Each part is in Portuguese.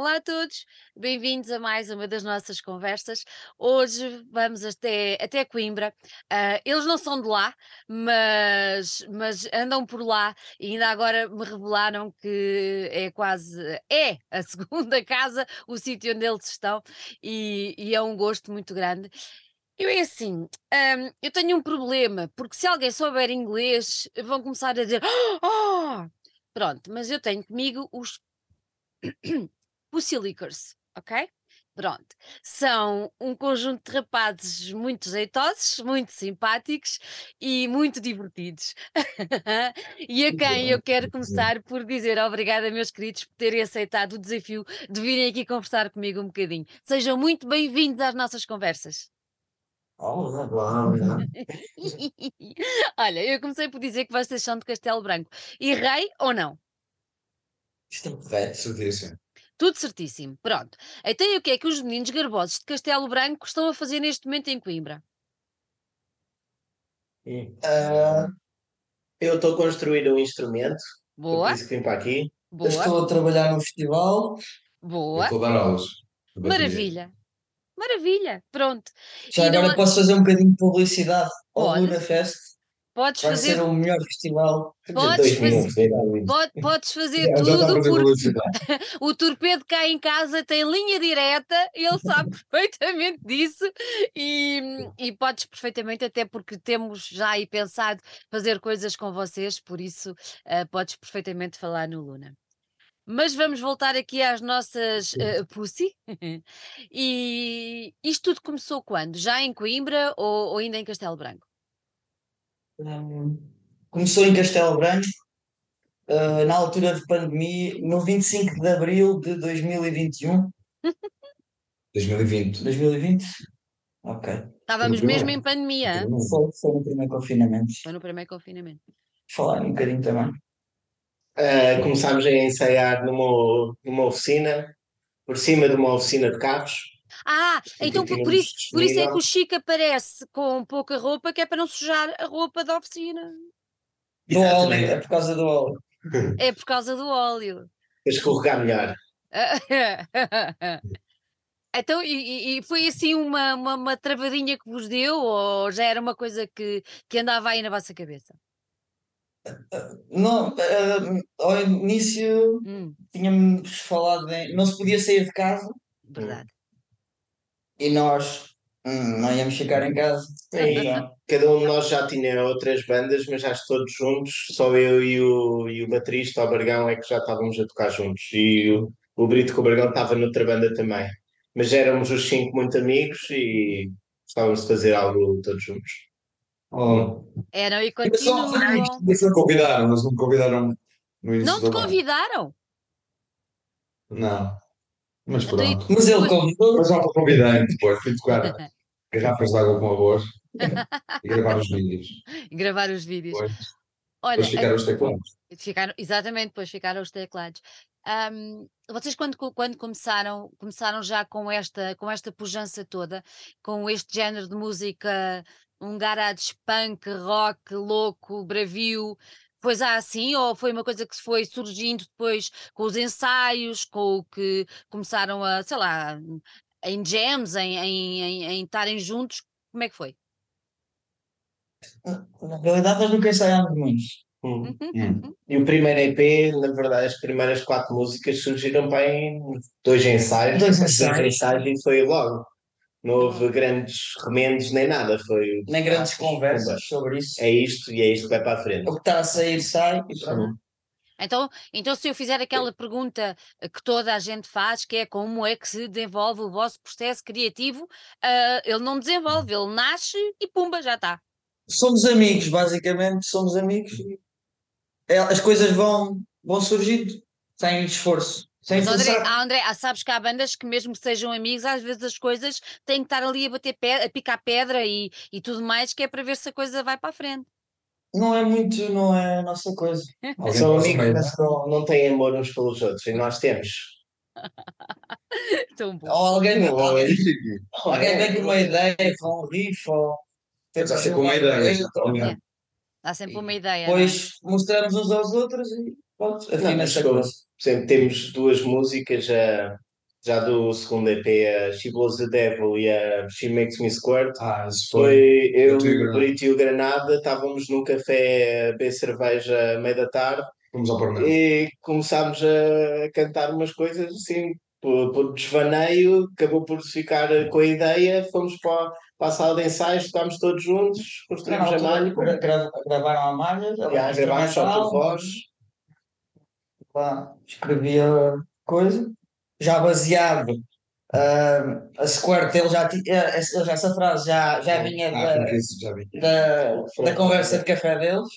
Olá a todos, bem-vindos a mais uma das nossas conversas. Hoje vamos até, até Coimbra. Ah, eles não são de lá, mas, mas andam por lá e ainda agora me revelaram que é quase é a segunda casa, o sítio onde eles estão, e, e é um gosto muito grande. Eu é assim, hum, eu tenho um problema, porque se alguém souber inglês, vão começar a dizer oh! Pronto, mas eu tenho comigo os Pussilicors, ok? Pronto. São um conjunto de rapazes muito jeitosos, muito simpáticos e muito divertidos. e a quem eu quero começar por dizer obrigada, meus queridos, por terem aceitado o desafio de virem aqui conversar comigo um bocadinho. Sejam muito bem-vindos às nossas conversas. Olá, olá, olá. Olha, eu comecei por dizer que vocês são de Castelo Branco. E rei ou não? Isto é correto. Tudo certíssimo. Pronto. Então, e o que é que os meninos garbosos de Castelo Branco estão a fazer neste momento em Coimbra? Ah, eu estou a construir um instrumento, foi por Boa, isso que vim para aqui. Eu boa, estou a trabalhar num festival. Boa. estou a dar aulas. Maravilha. Maravilha. Pronto. Já E não agora há- posso fazer um bocadinho de publicidade ao. Luna Fest. Podes Vai fazer, ser o melhor festival. De Podes 2000, pode- podes fazer tudo fazer porque o torpedo cá em casa tem linha direta, ele sabe perfeitamente disso e, e podes perfeitamente, até porque temos já aí pensado fazer coisas com vocês, por isso ah, podes perfeitamente falar no Luna. Mas vamos voltar aqui às nossas ah, Pussy. e isto tudo começou quando? Já em Coimbra ou, ou ainda em Castelo Branco? Começou em Castelo Branco, ah, na altura de pandemia, no 25 de abril de 2021. 2020. 2020? Ok. Estávamos mesmo em pandemia? Foi, foi no primeiro confinamento. foi no primeiro confinamento. Falar um bocadinho também. Ah, começámos a ensaiar numa, numa oficina, por cima de uma oficina de carros. Ah, então por, por isso, por isso é que o Chico aparece com pouca roupa, que é para não sujar a roupa da oficina. Do óleo, é por causa do óleo. É por causa do óleo. Escorregar melhor. Então, e, e- foi assim uma, uma, uma travadinha que vos deu, ou já era uma coisa que, que andava aí na vossa cabeça? Não, ah, ao início Hum, tínhamos falado em não se podia sair de casa verdade. E nós hum, não íamos ficar em casa. E Já. cada um de nós já tinha outras bandas, mas já todos juntos, só eu e o, e o baterista, o Bargão, é que já estávamos a tocar juntos. E o, o Brito com o Bargão estava noutra banda também. Mas éramos os cinco muito amigos e gostávamos de fazer algo todos juntos. Oh, Eram e Eu só- continuam. Eles me convidaram, mas não me convidaram no início Não te convidaram? Não. Mas Então, e- pronto. Mas ele convidou. Mas já convidei depois. Fui tocar garrafas de água com arroz e gravar os vídeos. Gravar os vídeos. Depois, Olha, depois ficaram os teclados. Ficaram, exatamente, depois ficaram os teclados. Ahm, vocês quando, quando começaram, começaram já com esta, com esta pujança toda, com este género de música, um garage punk, rock, louco, bravio, foi já assim ou foi uma coisa que se foi surgindo depois com os ensaios, com o que começaram a, sei lá, em jams, em, em, em, em estarem juntos, como é que foi? Na realidade, nós nunca ensaiámos muito. Hum. Hum. E o primeiro EP, na verdade, as primeiras quatro músicas surgiram bem em dois ensaios. Dois ensaios. e foi logo. Não houve grandes remendos nem nada. Foi Nem grandes conversas sobre isso. É isto e é isto que vai para a frente. O que está a sair, sai. E pronto. Então, então, se eu fizer aquela pergunta que toda a gente faz, que é como é que se desenvolve o vosso processo criativo, ah, ele não desenvolve, ele nasce e pumba, já está. Somos amigos, basicamente, somos amigos. e é- As coisas vão, vão surgindo sem esforço. Mas André, ah, André, sabes que há bandas que mesmo que sejam amigos, às vezes as coisas têm que estar ali a bater pedra, a picar pedra e, e tudo mais, que é para ver se a coisa vai para a frente. Não é muito, não é a nossa coisa. São amigos, mas não, não têm amor uns pelos outros. E nós temos. Tão bom. Ou alguém, Não, alguém, é- alguém vem com uma ideia, com um riff, ou sei com uma ideia. Depois Dá sempre uma ideia. não é? mostramos uns aos outros e pronto, Não, mas afina-se a como, coisa. por exemplo, temos duas músicas a, já do segundo EP, a She Blows the Devil e a She Makes Me Squirt. Ah, isso foi. Foi eu, e o. Brito e o Granada, estávamos num café a beber cerveja à meia da tarde Vamos ao Parnado. e começámos a cantar umas coisas assim, por, por desvaneio, acabou por ficar com a ideia, fomos para, para a sala de ensaios, tocámos todos juntos, construímos a malha, gra- gra- gravaram a malha, já, gravámos só por voz. Lá, escrevia coisa, já baseado. ah, a Squirt, ele já tinha, ele já, essa frase já, já vinha Ah, da, já vi. da, da conversa de café deles.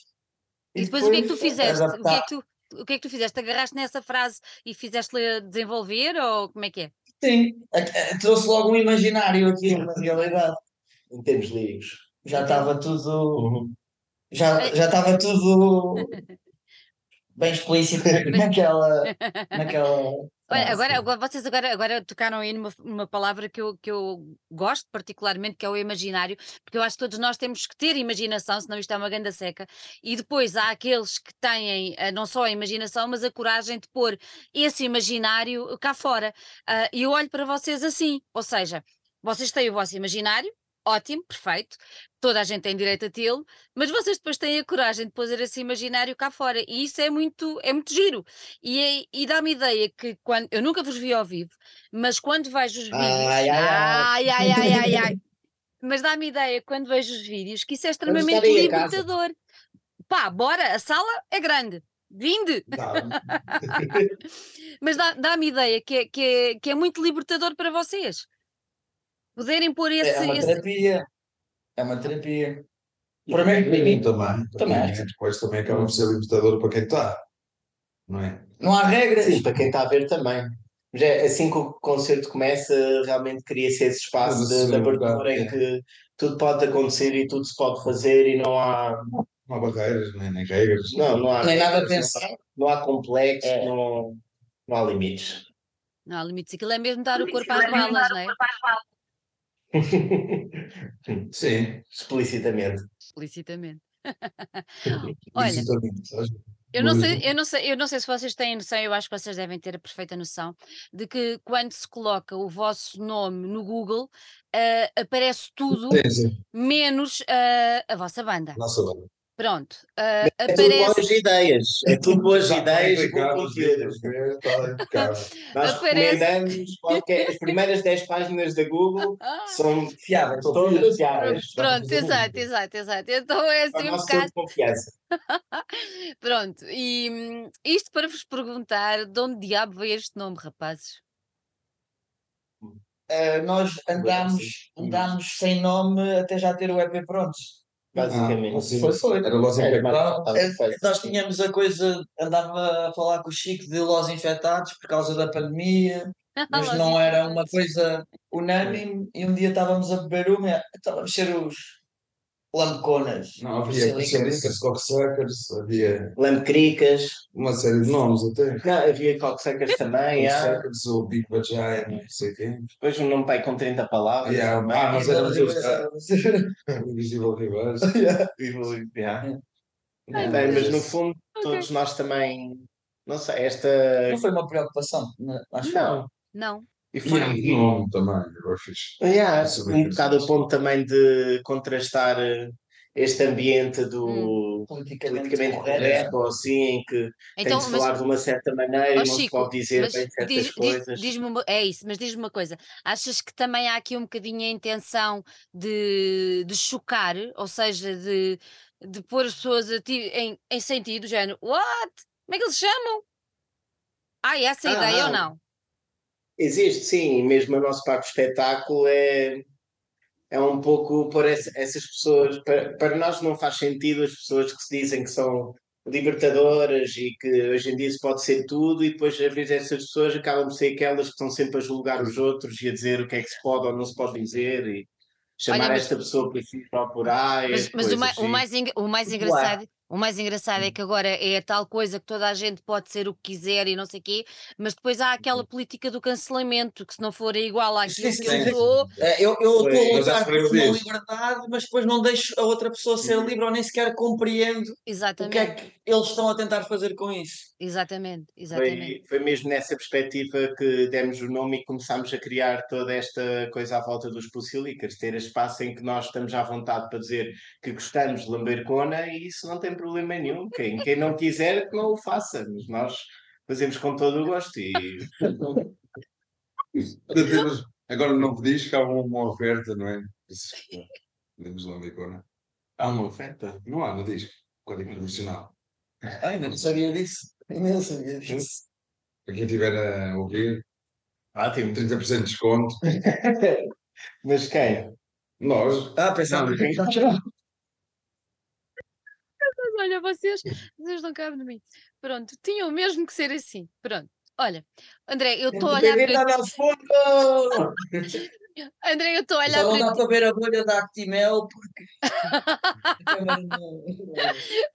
E depois o que é que tu fizeste? O que é que tu, o que é que tu fizeste? Agarraste nessa frase e fizeste-lhe desenvolver ou como é que é? Sim, trouxe logo um imaginário aqui, na realidade. em termos líricos. Já estava tudo. Uhum. Já já estava tudo bem explícito naquela. naquela Olha, agora, agora vocês agora, agora tocaram aí numa, numa palavra que eu, que eu gosto particularmente, que é o imaginário, porque eu acho que todos nós temos que ter imaginação, senão isto é uma ganda seca. E depois há aqueles que têm eh, não só a imaginação, mas a coragem de pôr esse imaginário cá fora. Ah, E eu olho para vocês assim, ou seja, vocês têm o vosso imaginário, ótimo, perfeito, toda a gente tem direito a tê-lo, mas vocês depois têm a coragem de pôr esse imaginário cá fora, e isso é muito, é muito giro. E, é- e dá-me ideia que quando eu nunca vos vi ao vivo, mas quando vejo os vídeos, Ai, ai, ai. ai, ai, ai, ai, mas dá-me ideia quando vejo os vídeos que isso é extremamente libertador. Pá, bora, a sala é grande. Vinde! Mas dá- dá-me ideia que é, que, é, que é muito libertador para vocês. Poderem pôr esse. É uma esse- terapia. É uma terapia. Para mim, para mim, também. Também. Depois também acaba por ser libertador para quem está. Não é? não há regras. Sim, para quem está a ver também. Mas é, assim que o concerto começa, realmente cria-se esse espaço de, de é abertura em é. que tudo pode acontecer e tudo se pode fazer e não há, Não há barreiras, nem, nem regras. não, não há, Nem nada a pensar. há- não há complexos, É. não, não há limites. Não há limites. Aquilo é mesmo dar o corpo às balas, não é? Sim. Explicitamente. Explicitamente. Olha? Eu não, sei, eu, não sei, eu não sei se vocês têm noção, eu acho que vocês devem ter a perfeita noção de que quando se coloca o vosso nome no Google, ah, aparece tudo Sim, sim. menos ah, a vossa banda. Nossa banda. Pronto. ah, É tudo boas aparece, ideias. É tudo boas Já ideias e bom conteúdo. Nós Aparece- recomendamos qualquer. As primeiras 10 páginas da Google Ah, são Fiável. todas fiáveis. pronto, exato, exato, exato. Então é assim o um bocado. de confiança. Pronto, e isto para vos perguntar de onde diabo veio este nome, rapazes? Eh, nós andámos, andámos sem nome até já ter o EP pronto. Basicamente. Ah, assim, Foi, foi. Era Los Era Infectados. mais- Eh, estava feito. Nós tínhamos a coisa, andava a falar com o Chico de Los Infectados por causa da pandemia, mas não era uma coisa unânime. E um dia estávamos a beber uma, e estávamos a ser os lamconas. Não, havia. Parcialicas, Cocksuckers, havia Lamcricas. uma série de nomes até. Não, havia cocksuckers também. ah. Cocksuckers, o Big Vagina, não sei quem. Depois um nome pai com 30 palavras. Yeah, também. ah, mas era- Era- Invisível Reverse. Yeah. Mas no fundo, todos nós também. Não sei, esta. Não foi uma preocupação, né? acho Não. Não. E E foi. o nome também, agora fixe. Yeah, Isso é um bocado a interessante. ponto também de contrastar eh, este ambiente do politicamente, politicamente correto. ou assim, em que Então, tem de se mas, falar de uma certa maneira e ó não se Chico, pode dizer mas bem certas diz, diz, coisas. diz-me uma, é isso, mas diz-me uma coisa. Achas que também há aqui um bocadinho a intenção de, de chocar, ou seja, de, de pôr as pessoas a ti- em, em sentido, género, what? Como é que eles se chamam? Ah, é essa a Ah, ideia ou não. Existe, sim, e mesmo a nossa parte do espetáculo é, é um pouco por essa- essas pessoas. Para, para nós não faz sentido as pessoas que se dizem que são libertadoras e que hoje em dia se pode ser tudo, e depois às vezes essas pessoas acabam por ser aquelas que estão sempre a julgar os outros e a dizer o que é que se pode ou não se pode dizer e chamar Olha, mas- esta pessoa por ou por aí. Mas, mas o, coisas mai- o assim. mais, o mais engraçado, O mais engraçado é que agora é a tal coisa que toda a gente pode ser o que quiser e não sei o quê, mas depois há aquela política do cancelamento, que se não for igual àquilo Sim, que sim, eu sim. sou, É, Eu eu estou a mas lutar por uma liberdade, mas depois não deixo a outra pessoa ser Uhum. livre ou nem sequer compreendo o que é exatamente, que eles estão a tentar fazer com isso. Exatamente, exatamente. Foi, foi mesmo nessa perspectiva que demos o nome e começámos a criar toda esta coisa à volta dos Pussilicas, ter espaço em que nós estamos à vontade para dizer que gostamos de lamber cona e isso não tem problema nenhum. Quem, quem não quiser, que não o faça, mas nós fazemos com todo o gosto e Agora não pedis que há uma, oferta, não é? Podemos agora. há uma oferta. Não há, não diz. Código profissional. Ah, ainda não sabia disso. Ainda não sabia disso. Para quem estiver a ouvir, Ótimo. 30% de desconto. Mas quem? Nós. Ah, pensava que Mas olha, vocês, vocês não cabem de mim. Pronto, tinham mesmo que ser assim. Pronto. Olha, André, eu estou a olhar para! André, eu estou a olhar Só não para dá para ver a bolha da Actimel porque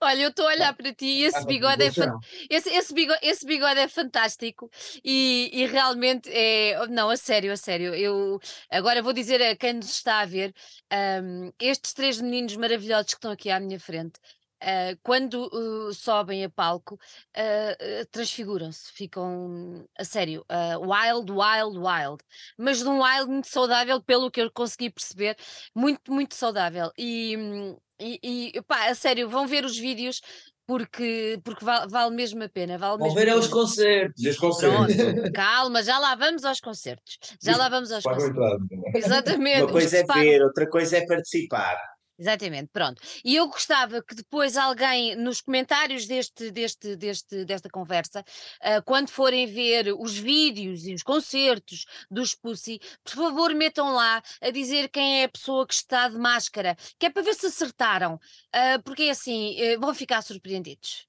Olha, eu estou a olhar para ti e esse bigode é, fan- esse, esse, bigode, esse bigode é fantástico e, e realmente é. Não, a sério, a sério. Eu agora vou dizer a quem nos está a ver: ahm, estes três meninos maravilhosos que estão aqui à minha frente. Ah, quando uh, sobem a palco, ah, transfiguram-se, ficam a sério, wild, wild, wild, mas de um wild muito saudável, pelo que eu consegui perceber, muito, muito saudável. E, hum, e, e pá, a sério, vão ver os vídeos porque, porque vale, vale mesmo a pena. Vale Vão ver a é os pena. concertos. E os conselhos? Pronto, calma, já lá vamos aos concertos. Já lá vamos aos concertos. entrada. Exatamente. Uma coisa é ver, outra coisa é participar. Exatamente, pronto. E eu gostava que depois alguém, nos comentários deste, deste, deste, desta conversa, ah, quando forem ver os vídeos e os concertos dos Pussy, por favor metam lá a dizer quem é a pessoa que está de máscara, que é para ver se acertaram, Ah, porque é assim, eh, vão ficar surpreendidos.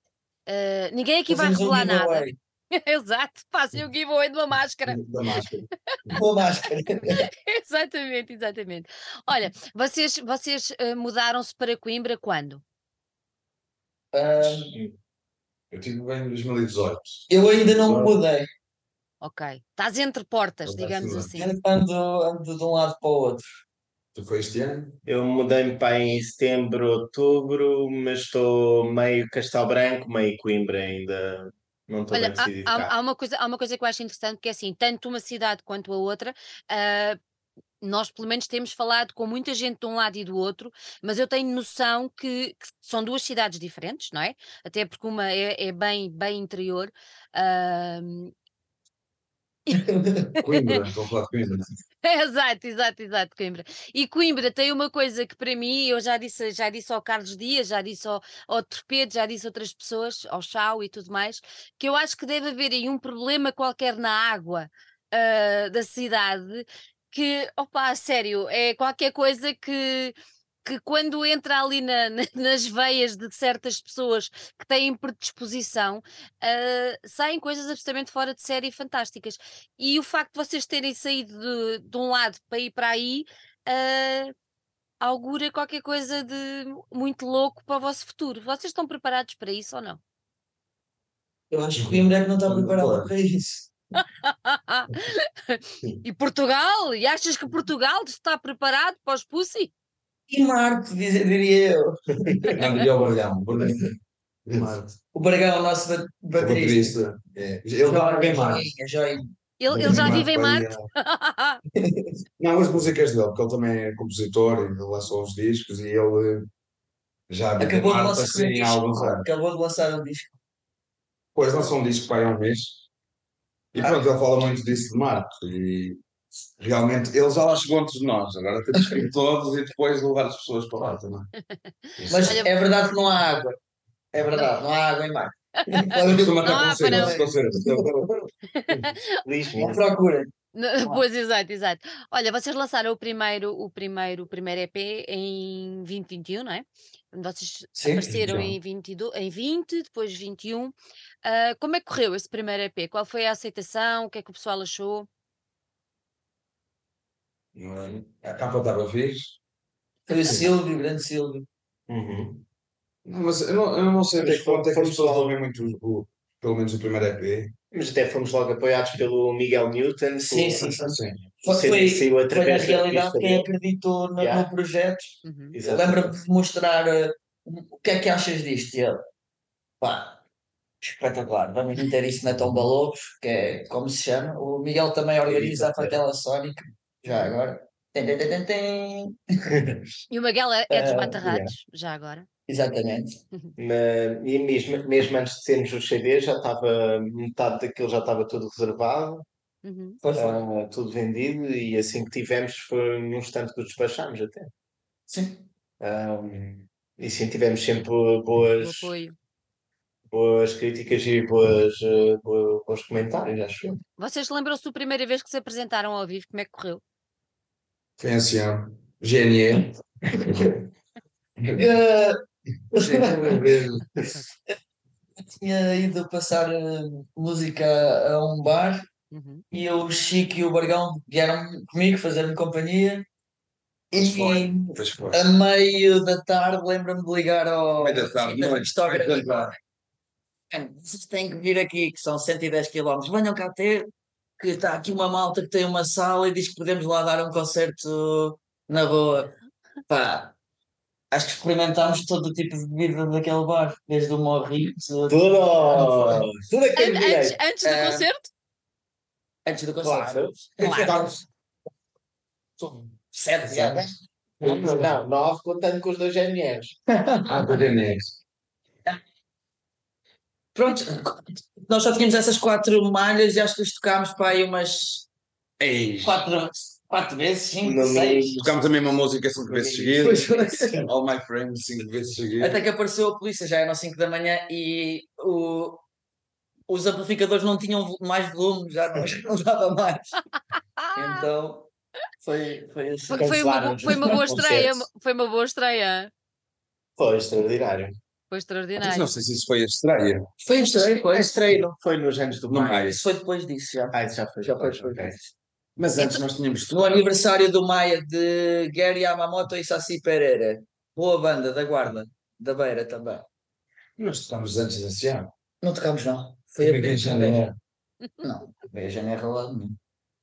Ninguém aqui vai revelar nada. Exato, façam o giveaway de uma máscara. Da máscara. Com a máscara. exatamente, exatamente. Olha, vocês, vocês ah, mudaram-se para Coimbra quando? Eu tive bem em 2018. eu ainda não me mudei. Ok. Estás entre portas, digamos assim. Ando, ando de um lado para o outro. Tu foi este ano? Eu mudei-me para em setembro, outubro, mas estou meio Castelo Branco, meio Coimbra ainda. Não estou Olha, bem há, há- uma coisa, há uma coisa que eu acho interessante, que é assim, tanto uma cidade quanto a outra, ah, nós pelo menos temos falado com muita gente de um lado e do outro, mas eu tenho noção que, que são duas cidades diferentes, não é? Até porque uma é, é bem, bem interior. ah, Coimbra, a falar de Coimbra. Exato, exato, exato, Coimbra. E Coimbra tem uma coisa que para mim, eu já disse, já disse ao Carlos Dias, já disse ao, ao Torpedo, já disse a outras pessoas, ao Chau e tudo mais, que eu acho que deve haver aí um problema qualquer na água ah, da cidade, que, opa, sério, é qualquer coisa que, que quando entra ali na- na- nas veias de certas pessoas que têm predisposição, ah, saem coisas absolutamente fora de série e fantásticas. E o facto de vocês terem saído de, de um lado para ir para aí ah, augura qualquer coisa de muito louco para o vosso futuro. Vocês estão preparados para isso ou não? Eu acho que Coimbra não está preparada para isso. e Portugal? E achas que Portugal está preparado para os Pussy? E Marte, diria eu. Não, diria o Bargão. Marte. O Bargão, o nosso ba- O baterista. baterista. É. Ele está bem Marte. Joinha. Ele, ele já vive em Marte? Não, as músicas dele, porque ele também é compositor e ele lançou uns discos e ele já vive em Acabou de Marte lançar um assim há alguns disco. anos. Acabou de lançar um disco. Depois lançou um disco para aí há um mês e pronto, ele fala muito disso de Marte e realmente ele já lá chegou antes de nós, agora temos que ir todos e depois levar as pessoas para lá também. Mas é verdade que não há água. É verdade, não há água em Marte. Costuma. Não, Pois, exato, exato. Olha, vocês lançaram o primeiro, o primeiro, o primeiro EP em 2021, não é? Vocês Sim, apareceram 21. em, 22, em 20, depois 21. Ah, como é que correu esse primeiro EP? Qual foi a aceitação? O que é que o pessoal achou? Não é? A capa estava fixe. Foi o Silvio, o grande Silvio. Uhum. Não, mas eu não, eu não sei até que ponto é que as fomos pessoas lá. ouvem muito o, pelo menos o primeiro EP. Mas até fomos logo apoiados pelo Miguel Newton. Sim, por- sim, sim. Sim. Foi, foi, saiu foi da realidade quem acreditou no, Yeah. no projeto. Uhum. Lembra-me de mostrar uh, o que é que achas disto? E ele, pá, espetacular, vamos meter isso na Tomba Lobos, que é como se chama. O Miguel também organiza a Fatela Sónica, já agora. Tem, tem, tem, tem, tem. E o Miguel é, é dos Ah, Batarrados, já agora. Exatamente. Na- e mesmo, mesmo antes de sermos os CD, já estava metade daquilo já estava tudo reservado, Uhum. Foi. ah, tudo vendido, e assim que tivemos foi num instante que o despachámos até. Sim. Ah, e sim, tivemos sempre boas, boas críticas e boas, ah, boa- bons comentários, acho eu. Vocês lembram-se da primeira vez que se apresentaram ao vivo? Como é que correu? Foi assim, ó. GNE. Vez. tinha ido passar uh, música a um bar Uhum. e o Chico e o Bargão vieram comigo fazer-me companhia. Pois foi. E Pois foi. a meio da tarde lembro-me de ligar ao Meio da tarde, tarde. Mano, Vocês têm que vir aqui, que são 110 km. Venham cá ter, que está aqui uma malta que tem uma sala e diz que podemos lá dar um concerto na boa. Pá, acho que experimentámos todo o tipo de bebida daquele bar, desde o morrito. Tudo! Tudo aquele An- antes, antes do Ah, concerto? Antes do concerto. Claro. Claro. Sete né? Não, nove contando com os dois GNRs. Ah, do GNE. Pronto, nós só tínhamos essas quatro malhas e acho que as tocámos para aí umas Ei. quatro, quatro vezes, cinco, seis. Tocámos a mesma música cinco vezes seguidas. All My Friends cinco vezes seguidas. Até que apareceu a polícia, já eram 5 da manhã e o, os amplificadores não tinham mais volume, já não, já não dava mais. Então foi, foi assim. foi, foi uma, foi uma boa estreia. Foi uma boa estreia. Foi extraordinário. Foi Mas extraordinário. não sei se isso foi a estreia. Foi estranho, foi. A estreia não foi nos anos do. Maio. Isso foi depois disso, já. Ah, isso já foi. Já foi, depois, foi. ok. Mas antes nós tínhamos No aniversário do Maia de Gary Yamamoto e Saci Pereira. Boa banda da Guarda, da Beira também. Nós tocámos antes desse ano. Não tocámos, não. Foi a nem era. Não, veio a janeiro lá. não.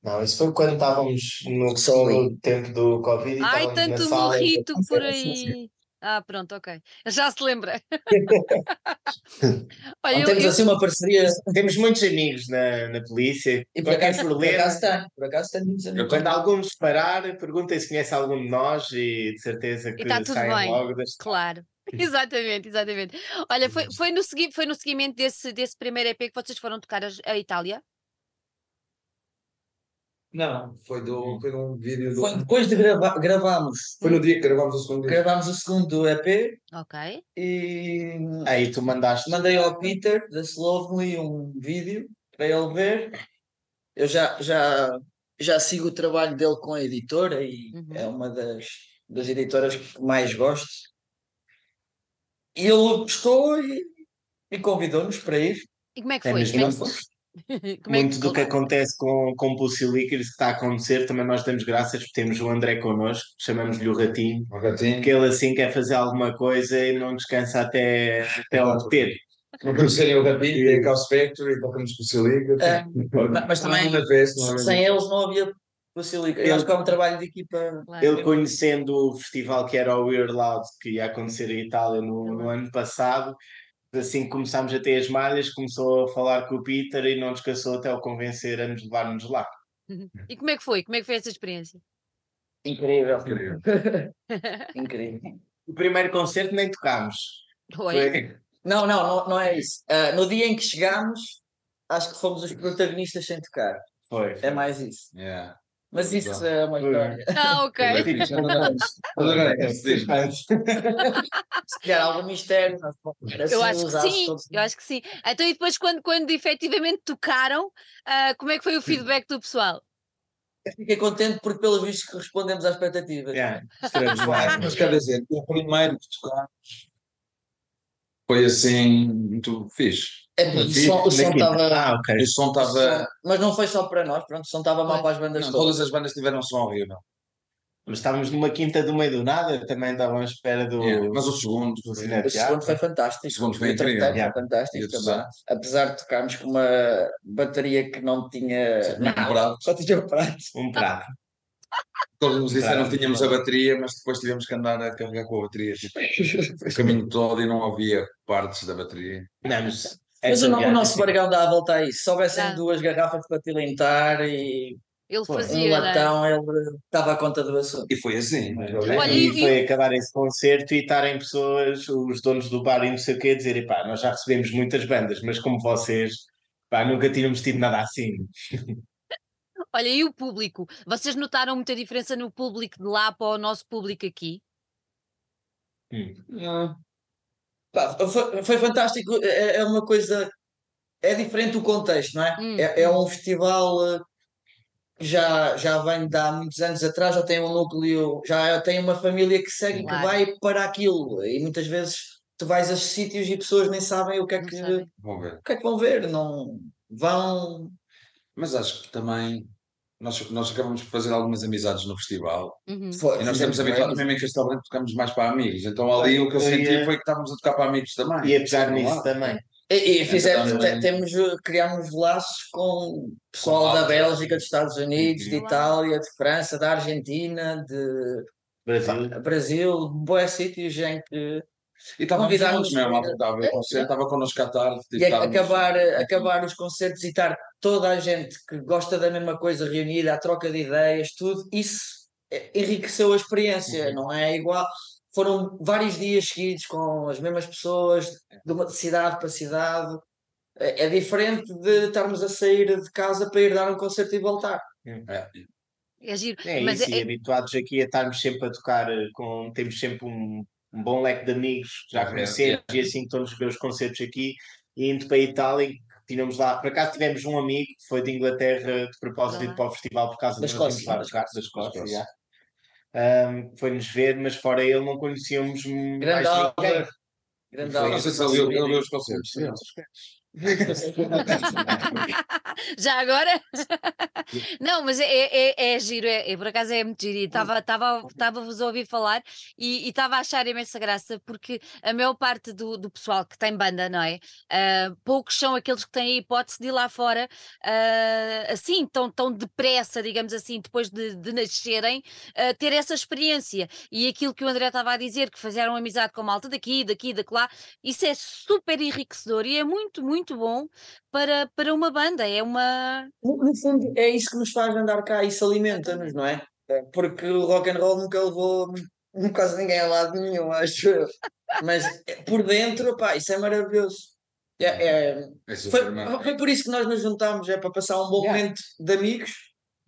Não, isso foi quando estávamos no, no tempo do Covid e Ai, tanto morrito por aí. Ah, pronto, ok. Já se lembra. Olha, eu, temos eu- assim uma parceria. Temos muitos amigos na, na polícia. E por acaso, por problema. acaso tenho, por acaso muitos amigos. Quando alguns parar, perguntem se conhece algum de nós e de certeza que tá tudo saem bem. logo das Claro. Exatamente, exatamente. Olha, foi, foi, no, segui foi no seguimento desse, desse primeiro EP que vocês foram tocar a, a Itália? Não, foi, do, foi de um vídeo do. Foi depois de gravar, gravámos, Foi no dia que gravámos o segundo disco. gravámos o segundo EP Ok. e Aí tu mandaste. mandei ao Peter da Slovely um vídeo para ele ver. Eu já, já, já sigo o trabalho dele com a editora e Uhum. é uma das, das editoras que mais gosto. E ele gostou e, e convidou-nos para ir. E como é que É foi? mesmo Como é que- como é Muito do que acontece com, com o Pussy Lickers que está a acontecer, também nós damos graças porque temos o André connosco, chamamos-lhe o Ratinho, O gatinho. porque ele assim quer fazer alguma coisa e não descansa até, até obter. Não conhecerem o gatinho, tem cá o Spectre e tocamos o Silica. É, mas também Uma vez, não é? sem eles não havia Basílica. Eu acho que é um trabalho de equipa. Ele conhecendo o festival que era o Weird Loud, que ia acontecer em Itália no, no ano passado, assim que começámos a ter as malhas, começou a falar com o Peter e não descansou até o convencer a nos levar-nos lá. E como é que foi? Como é que foi essa experiência? Incrível. Incrível. Incrível. O primeiro concerto nem tocámos. Oi? Foi- Não, não, não, não é isso. Ah, no dia em que chegámos, acho que fomos os protagonistas sem tocar. Foi. É mais isso. Yeah. Mas isso é uma história. Ah, ok. Mas agora é se calhar algum mistério. Eu acho que sim, eu acho que sim. Então, e depois, quando, quando efetivamente tocaram, ah, como é que foi o feedback do pessoal? Fiquei contente porque, pelos vistos, correspondemos às expectativas. Yeah, estaremos lá. Mas quer dizer, o primeiro que tocámos foi assim muito fixe. É, o som- o som estava. Ah, ok. O som estava. Mas não foi só para nós, pronto, o som estava mal para as bandas Não, todas. todas as bandas tiveram som horrível. Mas estávamos numa quinta do meio do nada, também estavam à espera do. Yeah, Mas o segundo, do Cine O segundo foi fantástico. O segundo foi incrível. foi Yeah. fantástico também. Apesar de tocarmos com uma bateria que não tinha Sim, nada, um prato. só tinha um prato. Um prato. Eles nos disseram que tínhamos a bateria, mas depois tivemos que andar a carregar com a bateria tipo, o caminho todo e não havia partes da bateria. Não, mas Mas essa o, o nosso sim. bargão dá a volta a isso. Se houvessem duas garrafas para tilintar e Ele Pô, um um fazia, não é? latão, ele estava à conta do assunto. E foi assim. mas Olha, e e- foi acabar esse concerto e estarem pessoas, os donos do bar e não sei o quê, a dizer: pá, nós já recebemos muitas bandas, mas como vocês, pá, nunca tínhamos tido nada assim. Olha, e o público? Vocês notaram muita diferença no público de lá para o nosso público aqui? Ah. Pá, foi, foi fantástico. É, é uma coisa. É diferente o contexto, não é? Hum, É, é um festival eh, que já, já vem de há muitos anos atrás, já tem um núcleo, já tem uma família que segue e que Claro. vai para aquilo. E muitas vezes tu vais a esses sítios e pessoas nem sabem o que é que, sabem. Vão ver. o que é que vão ver. Não vão. Mas acho que também nós, nós acabamos por fazer algumas amizades no festival Uhum. E nós fizemos estamos habituados mesmo em Branco, tocamos mais para amigos. Então ali o que eu senti foi que estávamos a tocar para amigos também. E a pegar Não nisso também. E, e fizemos, também. te- temos, criámos laços com pessoal Com da. Bélgica, dos Estados Unidos, de Uhum. Itália, de França, da Argentina, de Brasil. Brasil, boas sítios em que E estávamos Convidámos- juntos mesmo, a estava a ver o concerto, estava connosco à tarde. tipo, e a- estávamos- acabar, acabar os concertos e estar toda a gente que gosta da mesma coisa reunida, a troca de ideias, tudo, isso eh, enriqueceu a experiência, Uhum. não é igual. Foram vários dias seguidos com as mesmas pessoas, de uma cidade para cidade. É, é diferente de estarmos a sair de casa para ir dar um concerto e voltar. É, É giro. É Mas isso, é- e habituados aqui a estarmos sempre a tocar eh, com. Temos sempre um, um bom leque de amigos, já É, conhecemos, e assim todos os meus concertos aqui, e indo para a Itália, tínhamos lá, por acaso tivemos um amigo que foi de Inglaterra de propósito Ah. para o festival por causa Da de nós Escócia. tínhamos lá tocar da Escócia. Escócia. já. Ahm, Foi-nos ver, mas fora ele não conhecíamos mais Grande ninguém. Albert. Grande Foi Não sei se ele viu os concertos. Já agora? Não, mas é, é, é giro, é, é- por acaso é muito giro. Estava estava estava-vos a ouvir falar e estava a achar imensa graça porque a maior parte do, do pessoal que tem banda, não é? Ah, poucos são aqueles que têm a hipótese de ir lá fora ah, assim, tão, tão depressa, digamos assim, depois de, de nascerem, ah, ter essa experiência. E aquilo que o André estava a dizer, que fizeram amizade com a malta daqui, daqui, daquela, isso é super enriquecedor e é muito, muito bom para, para uma banda. É uma. No fundo, é isso que nos faz andar cá, isso alimenta-nos, não é? É, Porque o rock and roll nunca levou quase ninguém a lado nenhum, acho eu. Mas é, por dentro, pá, isso é maravilhoso. É, é- É super foi, foi por isso que nós nos juntámos, é para passar um bom Yeah. momento de amigos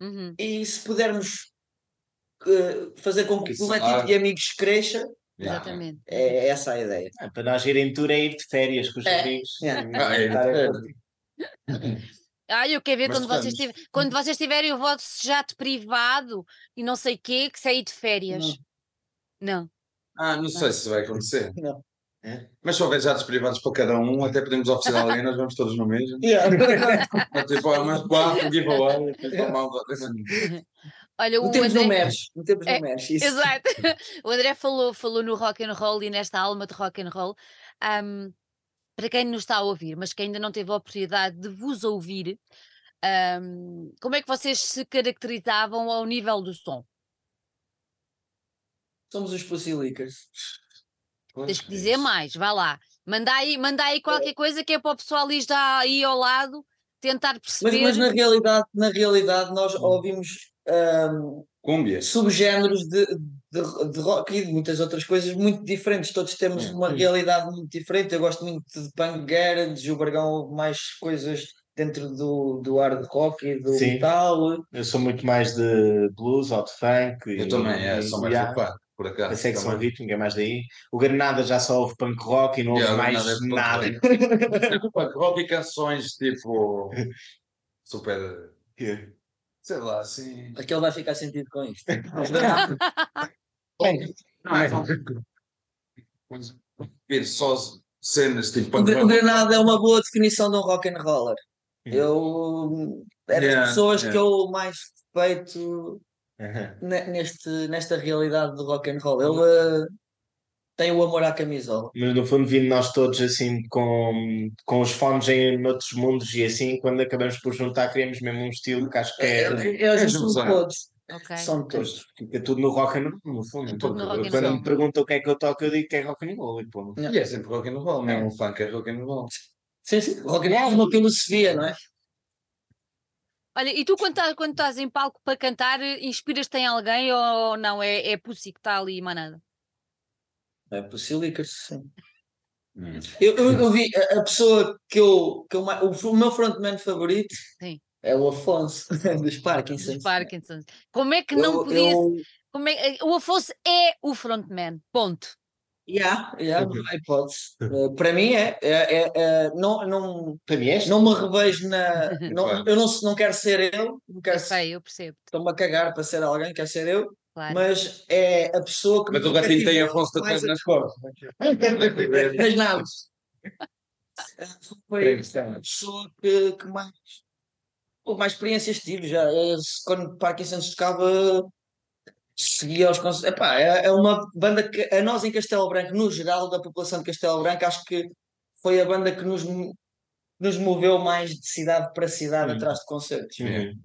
Uhum. e se pudermos eh, fazer com que o coletivo claro. de amigos cresça. Exatamente. é essa a ideia. Ah, para nós ir em tour é ir de férias com os É. amigos. Yeah. Ah, é. Estar a É. curtir. Ah, eu quero ver Mas quando vocês, tiver- quando vocês tiverem o vosso jato privado e não sei o quê, que sair de férias. Não. Ah, não sei se vai acontecer. Não. É? Mas se houver jatos privados para cada um, até podemos oferecer a alguém, nós vamos todos no mesmo. Yeah. É Tipo, mas quatro, giveaway. Olha, o Metemos no André. MERS, metemos É, no MERS, isso. Exato. O André falou, falou no rock and roll e nesta alma de rock and roll. Ahm, para quem nos está a ouvir, mas que ainda não teve a oportunidade de vos ouvir, ahm, como é que vocês se caracterizavam ao nível do som? Somos os Pussy Lickers. Tens que dizer mais, vai lá. Manda aí, manda aí qualquer coisa que é para o pessoal ir já aí ao lado tentar Mas, perceber. mas na realidade, na realidade nós ouvimos ahm, Cúmbia. subgéneros de, de, de rock e de muitas outras coisas muito diferentes. Todos temos É. uma realidade muito diferente. Eu gosto muito de punk garage, o Bargão mais coisas dentro do, do hard rock e do Sim. metal. Eu sou muito mais de blues ou de funk. Eu e- também, é, e- sou mais yeah. punk, por acaso. A secção também. rítmica é mais daí. O Granada já só ouve punk rock e não ouve Yeah, mais nada é punk nada. rock. Punk rock e canções tipo. Super. Sei lá, assim. Aquele vai ficar sentido com isto. Não é? Ver só cenas tipo O o. Granada é uma boa definição de um rock and roller. Hum. Eu era Yeah, das pessoas yeah. que eu mais respeito ne- neste, nesta realidade do rock and roll. Ele eh, tem o amor à camisola. Mas no fundo, vindo nós todos assim com, com os fones em outros mundos e assim, quando acabamos por juntar, criamos mesmo um estilo que acho que é. Eu acho que são junção. todos. Ok. São todos. Fica tudo no rock and roll, no fundo. Tudo no rock and Quando me perguntam o que é que eu toco, eu digo que é rock and roll. E pô, E é sempre rock and roll, não é um funk, é rock and roll. Sim, sim. Rock and roll é uma filosofia, não é? Olha, e tu quando, tá- quando estás em palco para cantar, inspiras-te em alguém ou não? É, é Pussy que está ali e manada? É Pussilicas, sim. Hum. Eu, eu, eu vi a, a pessoa que eu, que eu o, o meu frontman favorito Sim. é o Afonso dos Parkinsons. Dos Parkinson. Como é que não Eu- podia. eu- Como é, o Afonso é o frontman. Ponto. Yeah, yeah, não há hipótese. Eh, para mim é, é, é, é, não, não, para mim é não me revejo na. Não, eu não, não quero ser ele, não quero Eu ser, sei, eu percebo. estou-me a cagar para ser alguém, quero ser eu, Claro. mas é a pessoa que Mas o gatinho tem Afonso mais tatuado nas costas. Mas não. Foi a pessoa que, que mais, pô, mais experiências tive já. Se- Quando Parkinson tocava, seguia os concertos. Epá, é, é uma banda que a nós em Castelo Branco, no geral, da população de Castelo Branco, acho que foi a banda que nos, nos moveu mais de cidade para cidade Hum. atrás de concertos. Uhum.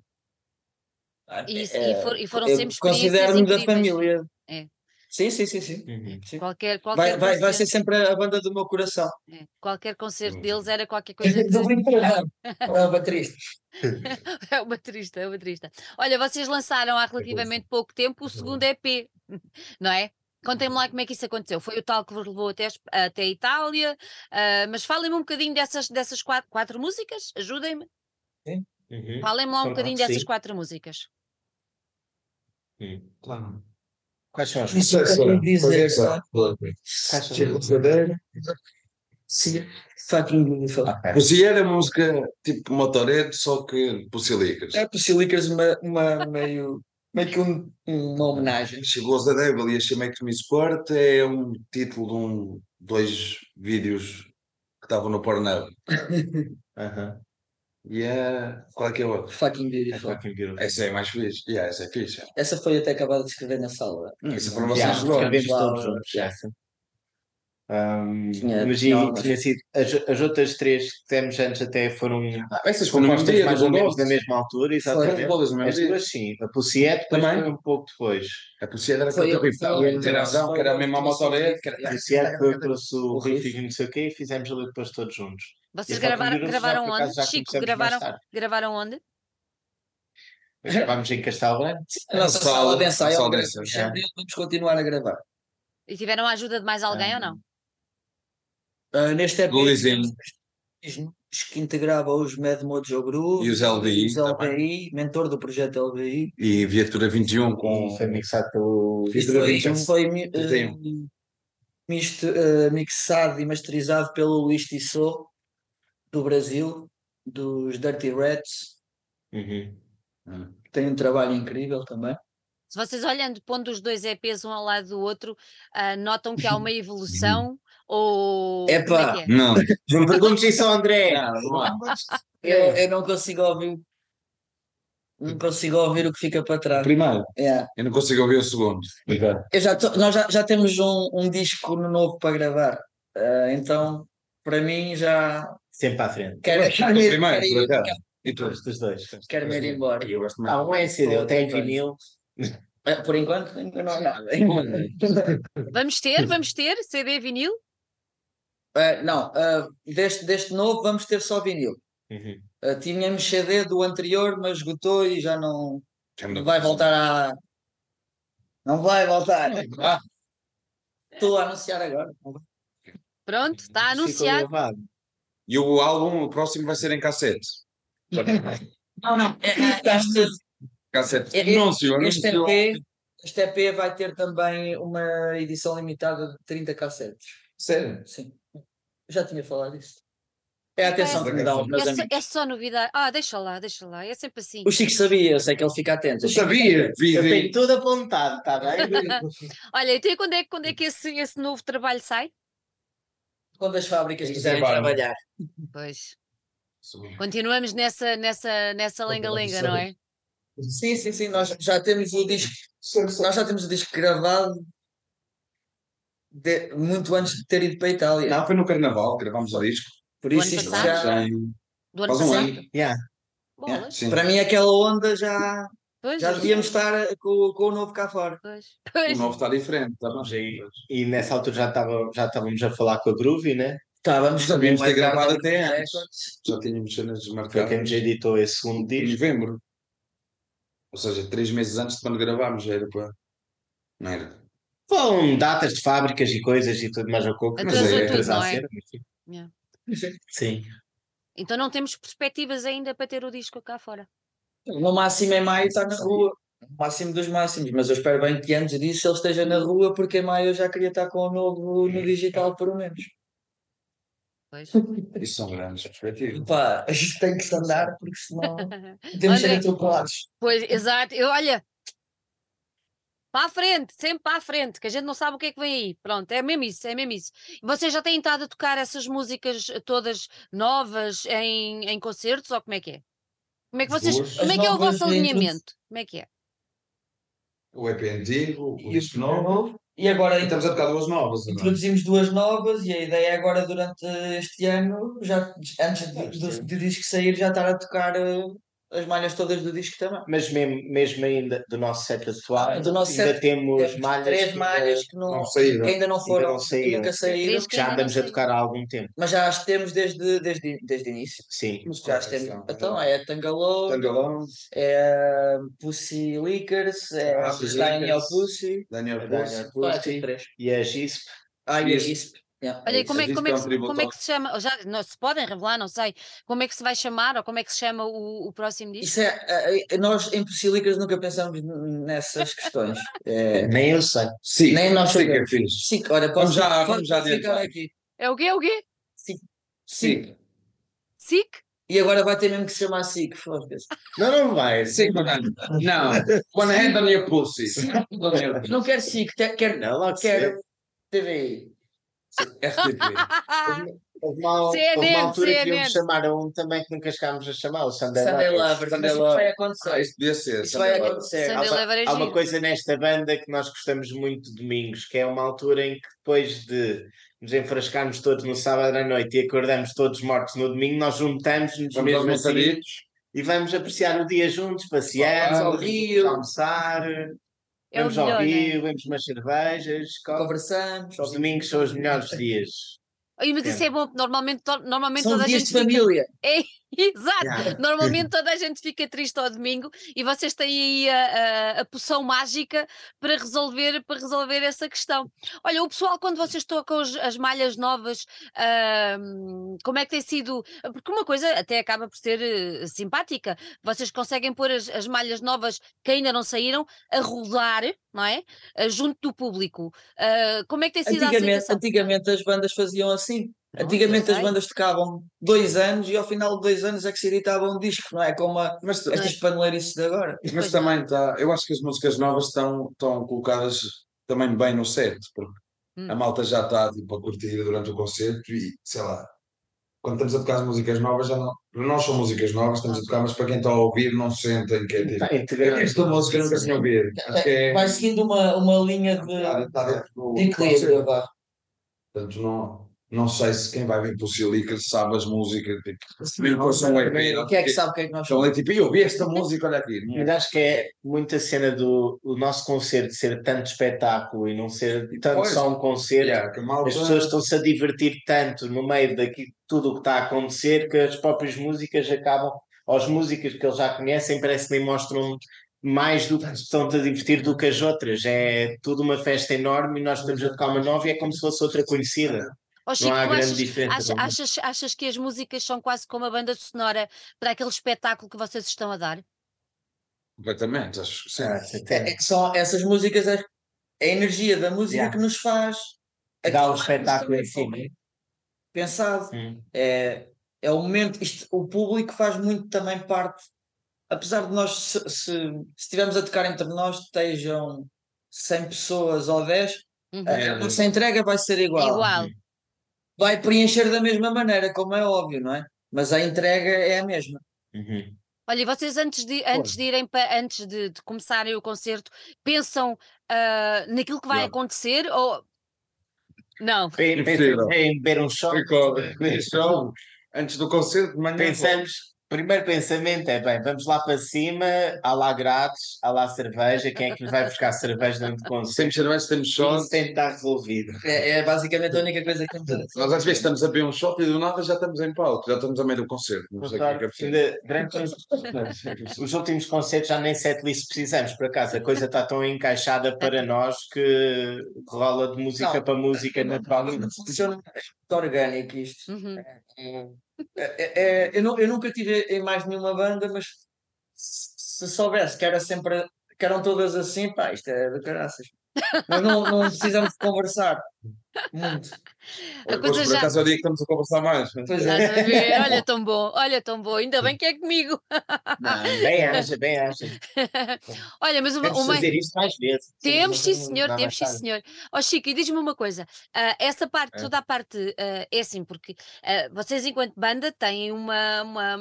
E, isso- É, e for- e foram eu sempre Considero-me da família. É. Sim, sim, sim, sim. Uhum. Sim. Qualquer, qualquer, Vai, vai, vai ser sempre a banda do meu coração. é, qualquer concerto deles era qualquer coisa que Estou brincando. É o baterista. É o baterista, é o baterista. Olha, vocês lançaram há relativamente pouco tempo o segundo EP, não é? Contem-me lá como é que isso aconteceu. Foi o tal que vos levou até, até a Itália, ah, mas falem-me um bocadinho dessas, dessas quatro, quatro músicas, ajudem-me. Uhum. Falem-me lá um bocadinho dessas sim. quatro músicas. Claro. Quais são as Isso eu quero dizer, sabe? Quais são as Sim. Fucking beautiful. Ok. O Cia era música tipo Motorhead, só que Pussilicas. É Pussilicas uma, uma meio, meio que um- uma homenagem. Chegou a Devil e a Makes Me Sport é um título de um, dois vídeos que estavam no Pornhub. Aham. E é. Qual é que é o outro? Fucking É beautiful. fucking beautiful. Essa é mais fixe. Yeah, essa é fixe. Essa foi até acabada de escrever na sala. Essa foi Hum, uma Yeah, Vocês jogam? escrevemos lá, todos juntos, essa. Um, Tinha- mas tinha e- tinha sido, as, as outras três que temos antes até foram Ah, essas foram mais mais ou menos na mesma altura, exatamente. todas no As duas sim, a Pussiette depois Também. foi um pouco depois. A Pussiette era Foi- com o riff. foi- Tem razão, que era a mesma que A Pussiette foi o trouxe o O riff. riff e não sei o quê e fizemos ali depois todos juntos. Vocês gravaram, gravaram onde? Chico, gravaram, gravaram onde? Mas Gravámos em Castelo Branco. A nossa Sala- sala de ensaio. sala é de e Vamos continuar a gravar. E tiveram a ajuda de mais alguém ou não? Ah, neste EP, que integrava os Mad Mojo Group, E os LDI os LBI, mentor do projeto LBI. E Viatura 21 com. E foi mixado pelo Isto Vitor foi, eh, misto, eh, mixado e masterizado pelo Luís Tissot, do Brasil, dos Dirty Rats, Uhum. que tem um trabalho incrível também. Se vocês olhando, pondo os dois EPs um ao lado do outro, ah, notam que há uma evolução ou. Epá. é é? Não, Não me perguntes isso ao André. Eu, eu não consigo ouvir. Não consigo ouvir o que fica para trás. primeiro. Yeah. Eu não consigo ouvir o segundo. Eu já tô- nós já, já temos um, um disco novo para gravar. Eh, então, para mim, já Sempre à frente. quero, quero, ir, primeiro, quero, ir. E tu? Os dos dois. quero me ir embora. Eu gosto mais. Ah, um é CD, outro é em vinil. Eh, Por enquanto, ainda não há nada. Vamos ter, vamos ter CD vinil? Eh, não, eh, deste, deste novo vamos ter só vinil. Uhum. Eh, tínhamos CD do anterior, mas esgotou e já não, não vai voltar a. Não vai voltar. Ah, Estou a anunciar agora. Pronto, está Ficou anunciado. E o álbum, o próximo vai ser em cassete. Não, não. é- é- Este, Cassete. É- é- Anúncio, este, anúncio. EP, este EP vai ter também uma edição limitada de 30 cassetes. Sério? Sim. Já tinha falado disso. É a atenção que me dão os meus É amigos. é só novidade. Ah, deixa lá, deixa lá. É sempre assim. O Chico sabia, eu sei que ele fica atento. Eu sabia. Vi, Eu tenho tudo apontado, está bem? Olha, então e quando é, que- quando é que esse, esse novo trabalho sai? Quando as fábricas Em quiserem dezembro. trabalhar. Pois. Continuamos nessa, nessa, nessa lenga-lenga, não é? Sim, sim, sim, nós já temos o disco, nós já temos o disco gravado de- muito antes de ter ido para a Itália. Não, foi no Carnaval, gravámos o disco. Por isso isto já, Do ano Faz um passado? ano. Yeah. Sim. para mim aquela onda já, Pois, já devíamos estar com, com o novo cá fora. Pois. O Pois. novo está diferente, está bem? E, e nessa altura já, estava, já estávamos a falar com a Groovy, né? Estávamos Devíamos ter também gravado até em antes. Já tínhamos cenas Foi marcadas quem nos editou esse segundo em disco. novembro. Ou seja, três meses antes de quando gravámos, já era para. Não era? Foram datas de fábricas e coisas e tudo mais a pouco. Mas Atrasou é- tudo, não é? Yeah. Sim. Então não temos perspectivas ainda para ter o disco cá fora. No máximo em maio está na rua. O máximo dos máximos, mas eu espero bem que antes disso ele esteja na rua, porque em maio eu já queria estar com o novo no digital, pelo menos. Pois. Isso são grandes perspectivas. Pá, isto tem que se andar, porque senão temos de ser atropelados. Pois, exato. Eu, olha, para a frente, sempre para a frente, que a gente não sabe o que é que vem aí. Pronto, é mesmo isso, é mesmo isso. E Vocês já têm estado a tocar essas músicas todas novas em, em concertos ou como é que é? Como é que vocês, duas. como é que é o vosso alinhamento? Como é que é? O EP antigo, o E disco novo. E agora E estamos a tocar duas novas agora. introduzimos duas novas e a ideia é agora durante este ano, já, antes do, do, do disco sair, já estar a tocar eh, as malhas todas do disco também. Mas mesmo, mesmo ainda do nosso set atual, Ah, do nosso ainda set, temos malhas três que malhas que, não, não saíram. que ainda não foram, não que saíram. nunca saíram, que já ainda não andamos a tocar há algum tempo. mas já as temos desde, desde, desde o início. Sim. Mas Já as é temos. que? Então é Tangalô, é Pussy Lickers, é Ah, Pussy Daniel. Pussy, Daniel Daniel Pussy. pá, Pussy três. e a GISP. Ah, e a. Gisp. Yeah, Olha, e isso. como é, como, é que, se- como é que se chama? Já, não, se podem revelar, não sei. Como é que se vai chamar ou como é que se chama o, o próximo disco? Isso é, é, é, nós em Pussy Lickers nunca pensamos nessas questões. É, Nem eu sei. Sim, Nem nós sim que é fixe. Sim, olha, Vamos posso, já- pode vamos já ficar aqui. É o quê? É o quê? Sim. SIC? E agora vai ter mesmo que se chamar SIC, foda-se. Não, não vai. Sim, não. Não. One hand on your pussy. Não quero SIC, quero, Não, quero TVI. RTP. Houve uma, houve CNN, uma altura que CNN. íamos chamar a um também que nunca chegámos a chamar, o Sunday, Sunday. Lovers, Sunday Lovers. vai Ah, acontecer. isso devia ser. Isso vai acontecer. Há, uma- Lover é há uma giro. coisa nesta banda que nós gostamos muito de domingos, que é uma altura em que depois de nos enfrascarmos todos no sábado à noite e acordamos todos mortos no domingo, nós juntamos-nos mesmo assim e vamos apreciar o dia juntos, passear, ao rio. almoçar, É vamos ao melhor, é? rio, vemos umas cervejas. Conversamos. Os domingos são os melhores dias. Ai, mas isso Sim. é bom, porque normalmente, normalmente São toda a dias gente de fica... família. É, exato. Yeah. Normalmente toda a gente fica triste ao domingo e vocês têm aí a, a, a poção mágica para resolver, para resolver essa questão. Olha, o pessoal, quando vocês tocam as, as malhas novas, ahm, como é que tem sido? Porque uma coisa até acaba por ser eh, simpática. Vocês conseguem pôr as, as malhas novas que ainda não saíram a rodar, não é? Ah, junto do público. Ah, como é que tem sido a Antigamente, aceitação? antigamente as bandas faziam assim. Pronto, Antigamente as bandas tocavam dois anos e ao final de dois anos é que se editava um disco, não é? Como a, Mas, estas paneleirices de agora. mas Pois também está. Eu acho que as músicas novas estão, estão colocadas também bem no set, porque Hum. a malta já está tipo, a curtir durante o concerto e sei lá. Quando estamos a tocar as músicas novas, já não. Nós são músicas novas, estamos a tocar, mas para quem está a ouvir, não sentem que é tipo. Tá. Esta música nunca tinha ouvido. Acho que é. Vai seguindo uma, uma linha de, Está está dentro do de equilíbrio. Portanto, não, não sei se quem vai vir para o Silica sabe as músicas. Tipo, se vir com um EP, Quem é que sabe o que é que nós ali tipo, eu ouvi esta música, olha aqui. Mas acho que é muita cena do o nosso concerto ser tanto espetáculo e não ser tanto Pois. só um concerto. Yeah, malta- As pessoas estão-se a divertir tanto no meio daqui tudo o que está a acontecer que as próprias músicas acabam, ou as músicas que eles já conhecem, parece que nem mostram mais do que estão a divertir do que as outras. É tudo uma festa enorme e nós estamos a tocar uma nova e é como se fosse outra conhecida. Ó, Chico, Não há grande achas, diferença. Acha- achas, achas que as músicas são quase como a banda sonora para aquele espetáculo que vocês estão a dar? Completamente, acho que sim. Ah, É, é que são essas músicas, é a energia da música Yeah. que nos faz Dá o espetáculo em si. Pensado. Hum. É, é o momento, isto, o público faz muito também parte, apesar de nós, se, estivermos a tocar entre nós, estejam 100 pessoas ou 10, Uhum. a nossa entrega vai ser igual. Igual. Vai preencher da mesma maneira, como é óbvio, não é? Mas a entrega é a mesma. Uhum. Olha, e vocês antes de, antes de irem para antes de, de começarem o concerto, pensam ah, naquilo que vai Não. acontecer ou não? Impossível. Pensamos em beber um. Recordo, show, antes do concerto de manhã. Pensamos, primeiro pensamento é bem, vamos lá para cima, há lá grátis, há lá cerveja, quem é que nos vai buscar cerveja dentro do concerto? Temos cerveja, temos shot. Isso tem de estar resolvido. É, é basicamente a única coisa que acontece. Nós às vezes estamos a beber um shot e do nada já estamos em palco, já estamos a meio do concerto. Não sei o que é que é preciso. Ainda durante os, os últimos concertos já nem setlist precisamos, por acaso, a coisa está tão encaixada para nós que rola de música Não. para música naturalmente. Funciona muito orgânico isto. Uhum. É- é- é- eu, nu- eu nunca tive em mais nenhuma banda, mas se, se soubesse que era sempre que eram todas assim, pá, isto é de caraças. Mas não, não precisamos de conversar muito. A Hoje, coisa por já- acaso é o dia que estamos a conversar mais. Estás é. a ver? Olha tão bom, olha tão bom, ainda bem que é comigo. Não, bem acha, bem acha. Olha, mas uma, Temos uma- fazer isto mais vezes. Temos, sim, senhor, temos, sim, senhor. Ó Chico, e diz-me uma coisa: ah, essa parte, É. toda a parte, ah, é assim, porque ah, vocês, enquanto banda, têm uma, uma-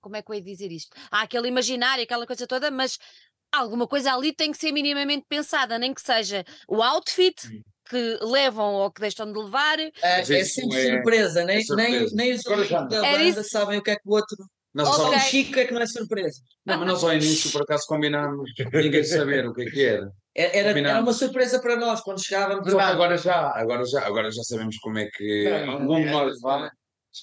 Como é que eu ia dizer isto? Há aquele imaginário, aquela coisa toda, mas alguma coisa ali tem que ser minimamente pensada, nem que seja o outfit que levam ou que deixam de levar. É, é sempre é- surpresa, nem, é surpresa. nem, nem os amigos não. da banda sabem o que é que o outro. Nós Só só, o Chico é que não é surpresa. não, mas nós ao início por acaso combinámos ninguém saber o que é que era. É- Era, Combinado. era uma surpresa para nós quando chegávamos. Mas agora já, agora já, agora já sabemos como é que Não, algum de é- nós vai.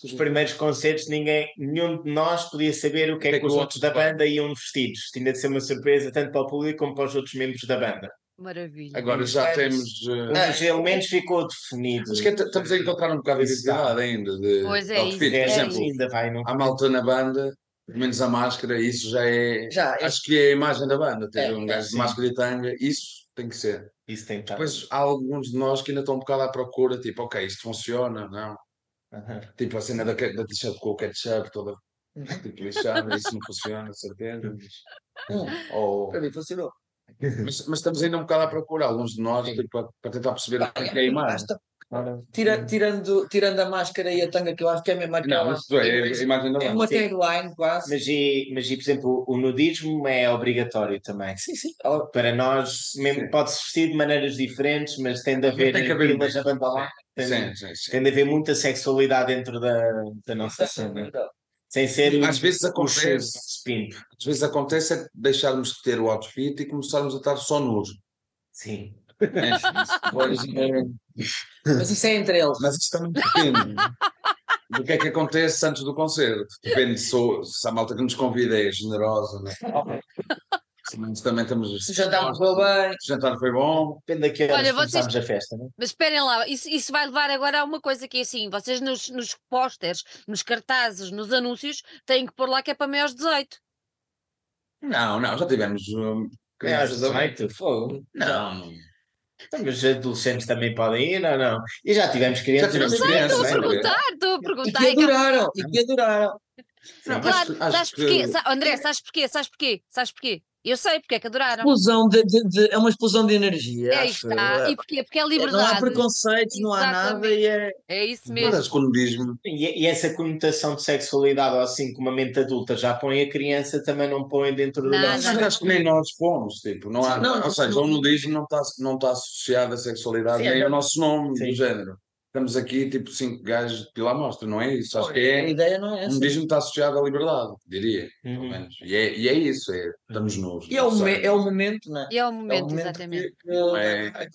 Os primeiros concertos, ninguém, nenhum de nós podia saber o que é que, os outros da banda iam vestidos. Tinha de ser uma surpresa tanto para o público como para os outros membros da banda. Maravilha. Agora já É, temos. Um eh, dos elementos ficou definido. Acho que é- estamos a encontrar um bocado de identidade ainda. De, Pois é isso, Por é exemplo, isso. ainda vai, não? há malta na banda, pelo menos a máscara, isso já é. Já, é- Acho que é a imagem da banda. Ter É, um é, gajo de máscara e tanga, isso tem que ser. Isso tem que estar. Depois há alguns de nós que ainda estão um bocado à procura, tipo, ok, isto funciona, não. Aham. Tipo a cena da, da t-shirt com o ketchup toda tipo, lixada, isso não funciona, certeza. mas- Hum, Ou- para mim funcionou. mas, mas estamos ainda um bocado à procura, alguns de nós, tipo, para, para tentar perceber o que é é a imagem. Basta. Tira- tirando, tirando a máscara e a tanga, que eu acho que é mesmo aquela. Não, é, a imagem é uma tagline quase. Mas, e, mas e, por exemplo, o nudismo é obrigatório também. Sim, sim. Para nós, mesmo pode-se vestir de maneiras diferentes, mas tem de haver, pilas a banda lá. Tem, Sim, sim, sim. tem de haver muita sexualidade dentro da, da nossa cena. Sem ser Às vezes acontece, spin. às vezes acontece é deixarmos de ter o outfit e começarmos a estar só nus. Sim. Pois, é, Mas isso é entre eles. Mas isso também depende do que é que acontece antes do concerto. Depende se, se a malta que nos convida é generosa, né? Se nós também estamos. Jantar não correu bem. Se o jantar foi bom. Depende da que Olha, vocês- a festa, não é? Mas esperem lá, isso, isso vai levar agora a uma coisa que é assim: vocês nos, nos pósteres, nos cartazes, nos anúncios, têm que pôr lá que é para maiores de 18. Não, não, já tivemos. um, É, a- 18, fogo. Não, não. Então, Mas adolescentes também podem ir, não, não. E já tivemos crianças. tivemos não crianças, Estou a perguntar, estou a E perguntar. que é que- adoraram. E que adoraram. Não, Claro, acho acho sabes que- porquê? Sa- André, sabes porquê? Sabes porquê? Sabes porquê? Eu sei porque é que adoraram. Explosão de, de- de- é uma explosão de energia. É acho. está. E porquê? Porque é Não há liberdade. preconceitos, não há nada e é. É isso mesmo. Mas. E, e essa conotação de sexualidade, ou assim como a mente adulta já põe a criança, também não põe dentro do nosso. Acho que nem nós fomos, tipo, não há, Não, ou seja, não. o nudismo não está não tá associado à sexualidade Sim, nem não. ao nosso nome Sim. do género. Estamos aqui, tipo, cinco gajos pela amostra, não é isso? Acho que A é. ideia não é O essa. nudismo está associado à liberdade, diria, pelo Uhum. menos. E é, e é isso, é, estamos nus. E é o, não é o momento, não é? E é o É o momento, momento exatamente. que, que, É. a.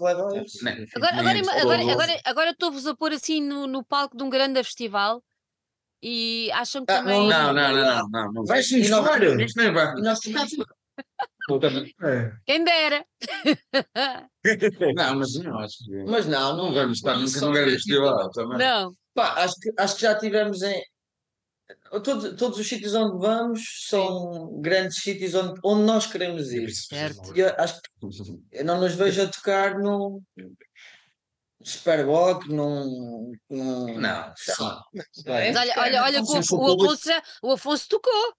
Nem- Agora, agora, agora, agora, agora estou-vos a pôr assim no, no palco de um grande festival e acham que Ah, também. Não, não, não, não, não, não. Vai se E nós- misturar. Isto nem vai. Nós tínhamos- Quem dera! Não, mas não, acho que. Mas não, Não não vamos estar nunca num grande festival também. não. Pá, acho, que, acho que já tivemos em. Todos, todos os sítios onde vamos são grandes sítios onde, onde nós queremos ir. Certo. E eu acho que eu não nos vejo a tocar num Superboc, num. num Não, lá. Mas olha, olha, olha que o, Sim, o Afonso, o Afonso tocou.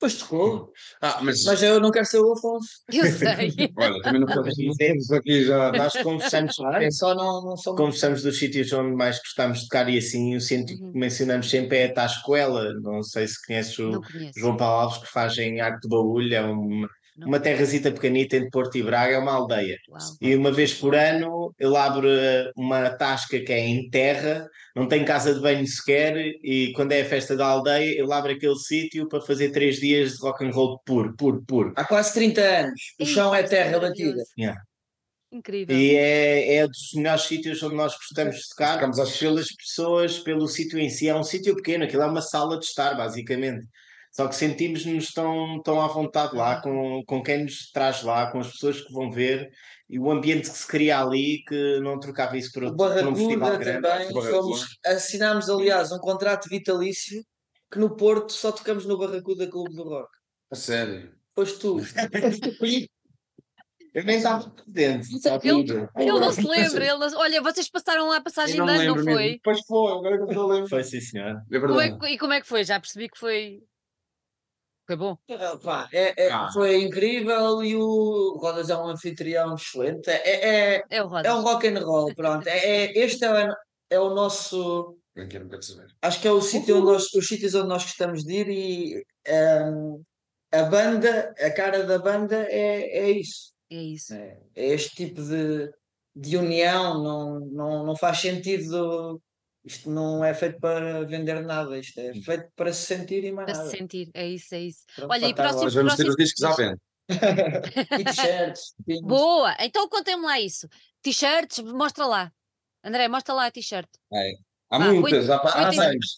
Pois tocou. Ah, mas, Mas eu não quero ser o Afonso. Eu sei. olha, também não podemos aqui já. Nós conversamos, É só não, não sou conversamos dos sítios onde mais gostamos de tocar e assim, o sítio Uhum. que mencionamos sempre é a Tascoela. Não sei se conheces o. João Paulo Alves, que faz em Arco de Baúlho, é uma. Uma terrazita pequenita entre Porto e Braga, é uma aldeia. Uau. E uma vez por ano ele abre eh, uma tasca que é em terra, não tem casa de banho sequer, e quando é a festa da aldeia, ele abre aquele sítio para fazer três dias de rock and roll puro, puro, puro. Há quase 30 anos. O chão é Isso terra batida. Yeah. Incrível. E é, é dos melhores sítios onde nós gostamos de tocar, Ficamos às pelas pessoas, pelo sítio em si. É um sítio pequeno, aquilo é uma sala de estar, basicamente. Só que sentimos-nos tão, tão à vontade lá, com, com quem nos traz lá, com as pessoas que vão ver, e o ambiente que se cria ali, que não trocava isso por, O outro, por um festival Barracuda grande. também. Fomos, assinámos, aliás, um contrato vitalício que no Porto só tocamos no Barracuda Clube do Rock. A sério. Foste tu. Eu nem estava presente. Ele- tudo. Ele não se lembra. Ele não... Olha, vocês passaram lá a passagem de ano, não foi? mesmo. Pois foi, agora que eu estou a lembrar. Foi sim, senhor. É E como é que foi? Já percebi que foi. Foi bom. Ah, pá, é- é- Ah. Foi incrível e o Rodas é um anfitrião excelente. É, é, É o Rodas. é um rock and roll, pronto. É, é- este é, o- é o nosso. Acho que é o sítio onde nós, os sítios onde nós gostamos de ir e ehm, a banda, a cara da banda é, é isso. É isso. É, é este tipo de, de união, não, não, não faz sentido. Isto não é feito para vender nada, isto é feito para se sentir e mais Para se nada. sentir. É isso, é isso. Pronto, Olha, e próximo- Nós vamos ter os discos à venda. E t-shirts. Boa! Então contem-me lá isso. T-shirts, mostra lá. André, mostra lá a t-shirt. Há Ah, muitas, há, há anos.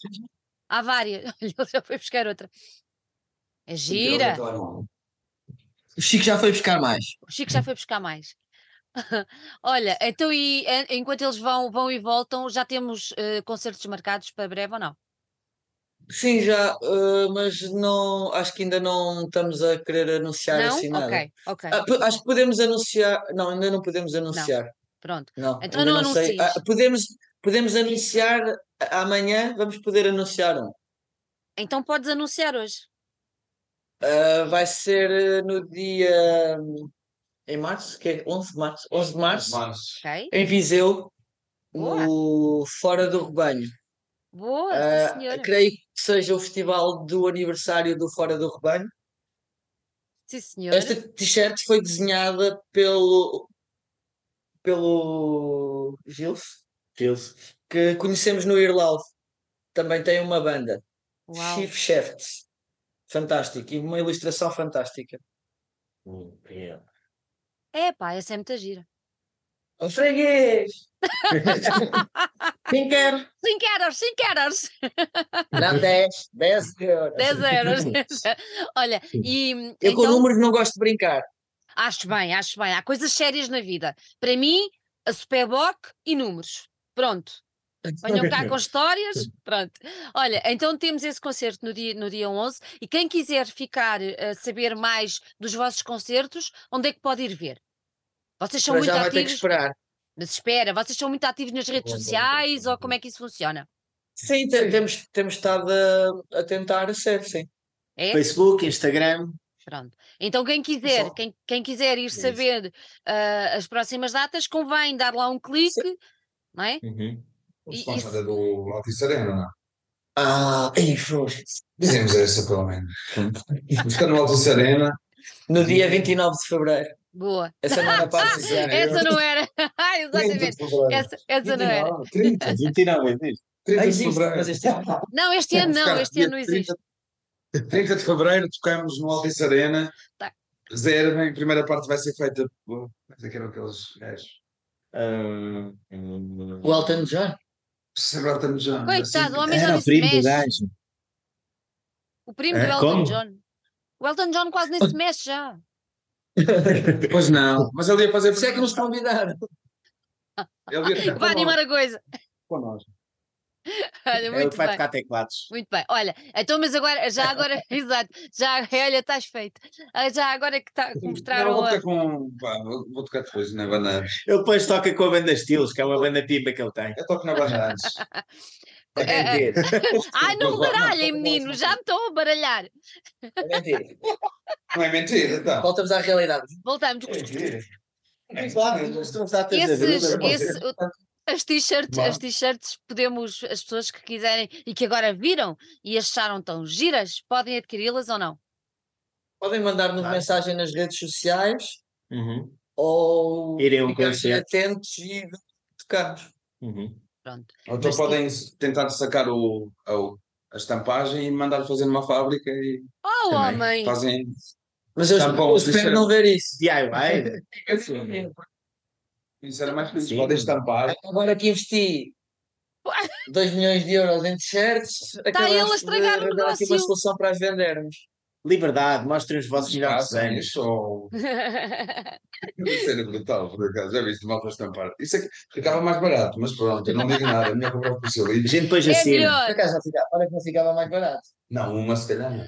Há várias. Olha, Ele já foi buscar outra. É gira. O Chico já foi buscar mais. O Chico já foi buscar mais. Olha, então e en- enquanto eles vão, vão e voltam, já temos eh, concertos marcados para breve ou não? Sim, já, eh, mas não, acho que ainda não estamos a querer anunciar não? assim nada. Ok, ok. Ah, po- acho que podemos anunciar. Não, ainda não podemos anunciar. Pronto. Não, Então ainda não sei. anuncies. Ah, podemos, podemos anunciar a- amanhã, vamos poder anunciar um. Então podes anunciar hoje. Ah, vai ser eh, no dia. Em março? Que é 11 de março? 11 de março, Ok? em Viseu, Boa. no Fora do Rebanho. Boa, Ah, senhora. creio que seja o festival do aniversário do Fora do Rebanho. Sim, senhora. Esta t-shirt foi desenhada pelo, pelo Gilles, Gilles. que conhecemos no Irloud. Também tem uma banda, Uau. Chief Shafts. Fantástico, e uma ilustração fantástica. Hum, é. Pá, essa é muita gira. O freguês! Quem quer? 5 euros, 5 euros. Não, 10, 10 euros. 10 euros. Olha, e Eu com então, números não gosto de brincar. acho bem, acho bem. Há coisas sérias na vida. Para mim, a Superboc e números. Pronto. Venham cá com histórias. Pronto. Olha, então temos esse concerto no dia, no dia 11 e quem quiser ficar a saber mais dos vossos concertos, onde é que pode ir ver? Vocês são Para muito já vai ter que ativos, esperar. mas espera, vocês são muito ativos nas redes sociais ou como é que isso funciona? Sim, te- temos, temos estado a, a tentar ser, sim. É? Facebook, Instagram. Pronto. Então, quem quiser, Só. quem, quem quiser ir isso. saber ah, as próximas datas, convém dar lá um clique, não é? Uhum. O E sponsor isso- é do Altice Arena, não é? Ah, ei, foi. Dizemos essa pelo menos. Está no Altice Arena. No dia 29 de Fevereiro. Boa. Essa não era para. Essa não era. Ah, Exatamente. Essa, essa não era. 30, 29 existe. 30 Ah, de existe, fevereiro. mas este ano. Não, este ano não, este ano não existe. 30, 30 de fevereiro tocamos no Altice Arena. Tá. Reservem, a primeira parte vai ser feita por. Mas aqui eram aqueles gajos. Ah, hum, O Elton John. Agora estamos já. Coitado, o homem já Era nem o se primo do mexe. gajo. O primo É, do Elton como? John. O Elton John quase nem se mexe já. Pois não, mas ele ia fazer. Por isso é que nos convidaram. Ele ia Vai animar a coisa. com Olha, É o muito que vai bem. tocar teclados. Muito bem, olha, então, mas agora, já agora, exato, já, olha, estás feito. Ah, Já agora que, tá, Não, mostraram vou a, tocar com. pá, vou, vou tocar depois na banda antes. Ele depois toca com a banda Estilos, que é uma banda pipa que ele tem. Eu toco na banda antes. É mentir. Ai, não baralhem, não. já me estão a baralhar. É mentira. Não é mentira, então. Voltamos à realidade. Voltamos. É mentira. Claro, tu não sabes a dizer, Esses, esse- as t-shirts, as t-shirts, podemos, as pessoas que quiserem e que agora viram e acharam tão giras, podem adquiri-las ou não? Podem mandar-nos Claro. mensagem nas redes sociais Uhum, ou Irem a um concerto. atentos e tocamos. uhum. Pronto. Ou então Mas podem tentar sacar o, o- a estampagem e mandar fazer numa fábrica e Oh, também homem! fazem. Mas eu, espero não ver isso. DIY? Isso era mais feliz. Sim. Podem estampar. Agora que investi 2 milhões de euros em t-shirts, ele a de estragar o arranjar aqui uma negócio. solução para as vendermos. Liberdade, mostrem os vossos melhores desenhos. isso ou. Isso era brutal, por acaso. Já viste mal para estampar. Isso aqui ficava mais barato, mas pronto, eu não digo nada. A minha comprar o A especialista. gente depois é assina. Por acaso não ficava, olha que não ficava mais barato. Não, uma se calhar não.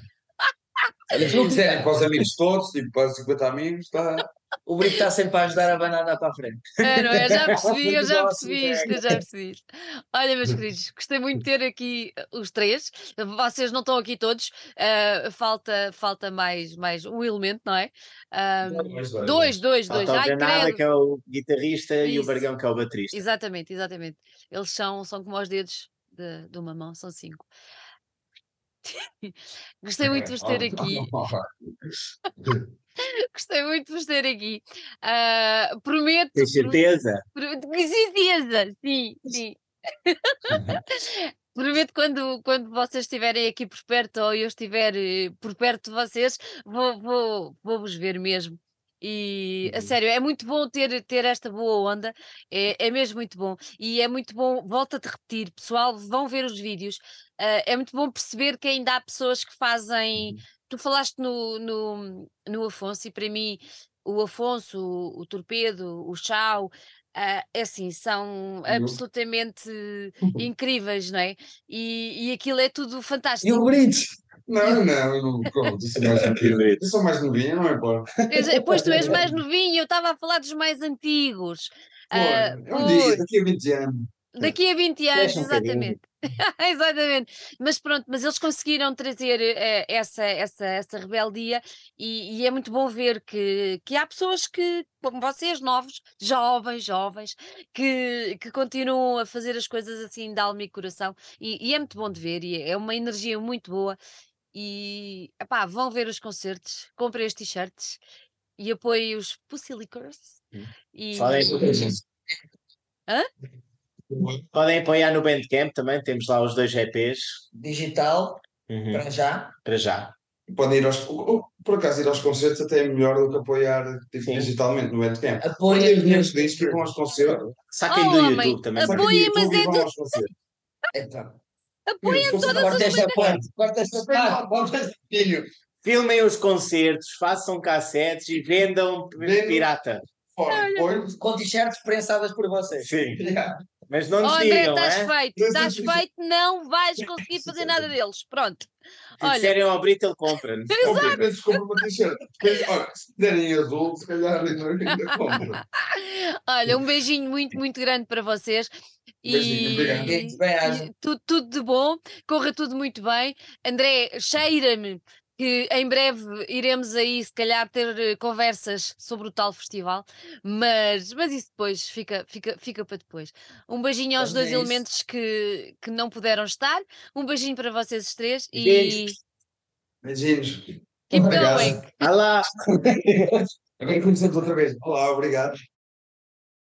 Se não quiserem para os amigos todos, tipo para os 50 amigos, está. O Brito está sempre a ajudar a banana para a frente. É, não é? Já percebi, eu já percebi isto, eu já percebi isto. Olha, meus queridos, gostei muito de ter aqui uh, os três. Vocês não estão aqui todos, uh, falta, falta mais, mais um elemento, não é? Um, Dois, dois, dois. Falta o Granada, que é o guitarrista, e o Isso. Bargão, que é o baterista. Exatamente, exatamente. Eles são, são como os dedos de, de uma mão, são cinco. Gostei muito de vos ter aqui. Gostei muito de vos ter aqui. Ah, prometo. Certeza? pro- pro- Com certeza, sim, sim. Prometo quando, quando vocês estiverem aqui por perto ou eu estiver eh, por perto de vocês, vou, vou, vou vos ver mesmo. E a Uhum. sério, é muito bom ter, ter esta boa onda, é, é mesmo muito bom. E é muito bom, volto a repetir, pessoal, vão ver os vídeos. ah, é muito bom perceber que ainda há pessoas que fazem. Uhum. Tu falaste no, no, no Afonso, e para mim, o Afonso, o, o Torpedo, o Chau, ah, é assim, são absolutamente incríveis, não é? E, e aquilo é tudo E fantástico. o Brito? Não, não, eu não conto. Isso é mais novinho. Eu sou mais novinho, não importa. Já- Pois tu és mais novinho, eu estava a falar dos mais antigos. Pô, é um dia, daqui a 20 anos. daqui a 20 anos, um exatamente. exatamente. Mas pronto, mas eles conseguiram trazer eh, essa, essa, essa rebeldia e, e é muito bom ver que, que há pessoas que, como vocês, novos, jovens, jovens, que, que continuam a fazer as coisas assim de alma e coração e, e é muito bom de ver e é uma energia muito boa e epá, vão ver os concertos, comprem os t-shirts e apoiem os Pussy Lickers Hum. e Podem, podem apoiar no Bandcamp também, temos lá os dois EPs. Digital, Uhum, para já. Para já. Podem ir aos. Por acaso, ir aos concertos até é melhor do que apoiar tipo, digitalmente no Bandcamp. Apoiem os dinheiros disso, ficam aos concertos. Saquem Oh, do YouTube também. apoiem, mas é do- aos concertos. Então, apoiem todas corta as esta parte. Corta esta parte. Corta este filho. Filmem os concertos, façam cassetes e vendam pirata. Com t-shirts prensadas por vocês. Sim. Mas não Oh, nos André, digam, estás é? feito, estás feito, não vais conseguir fazer nada deles. Pronto. Se Olha, disserem ao Brito, ele compra-nos. Compre, vezes compra uma t-shirt. Porque, Olha, se derem azul, se calhar ainda ainda compra. olha, um beijinho muito, muito grande para vocês. Beijinho, se bem-aja. e tudo, tudo de bom, corra tudo muito bem. André, cheira-me que em breve iremos aí, se calhar, ter eh, conversas sobre o tal festival, mas, mas isso depois fica, fica, fica para depois. Um beijinho aos Vamos dois a isso. elementos que, que não puderam estar, um beijinho para vocês os três e. Beijinhos. keep Obrigado. going. Olá! Agora conhecemos outra vez. Olá, obrigado.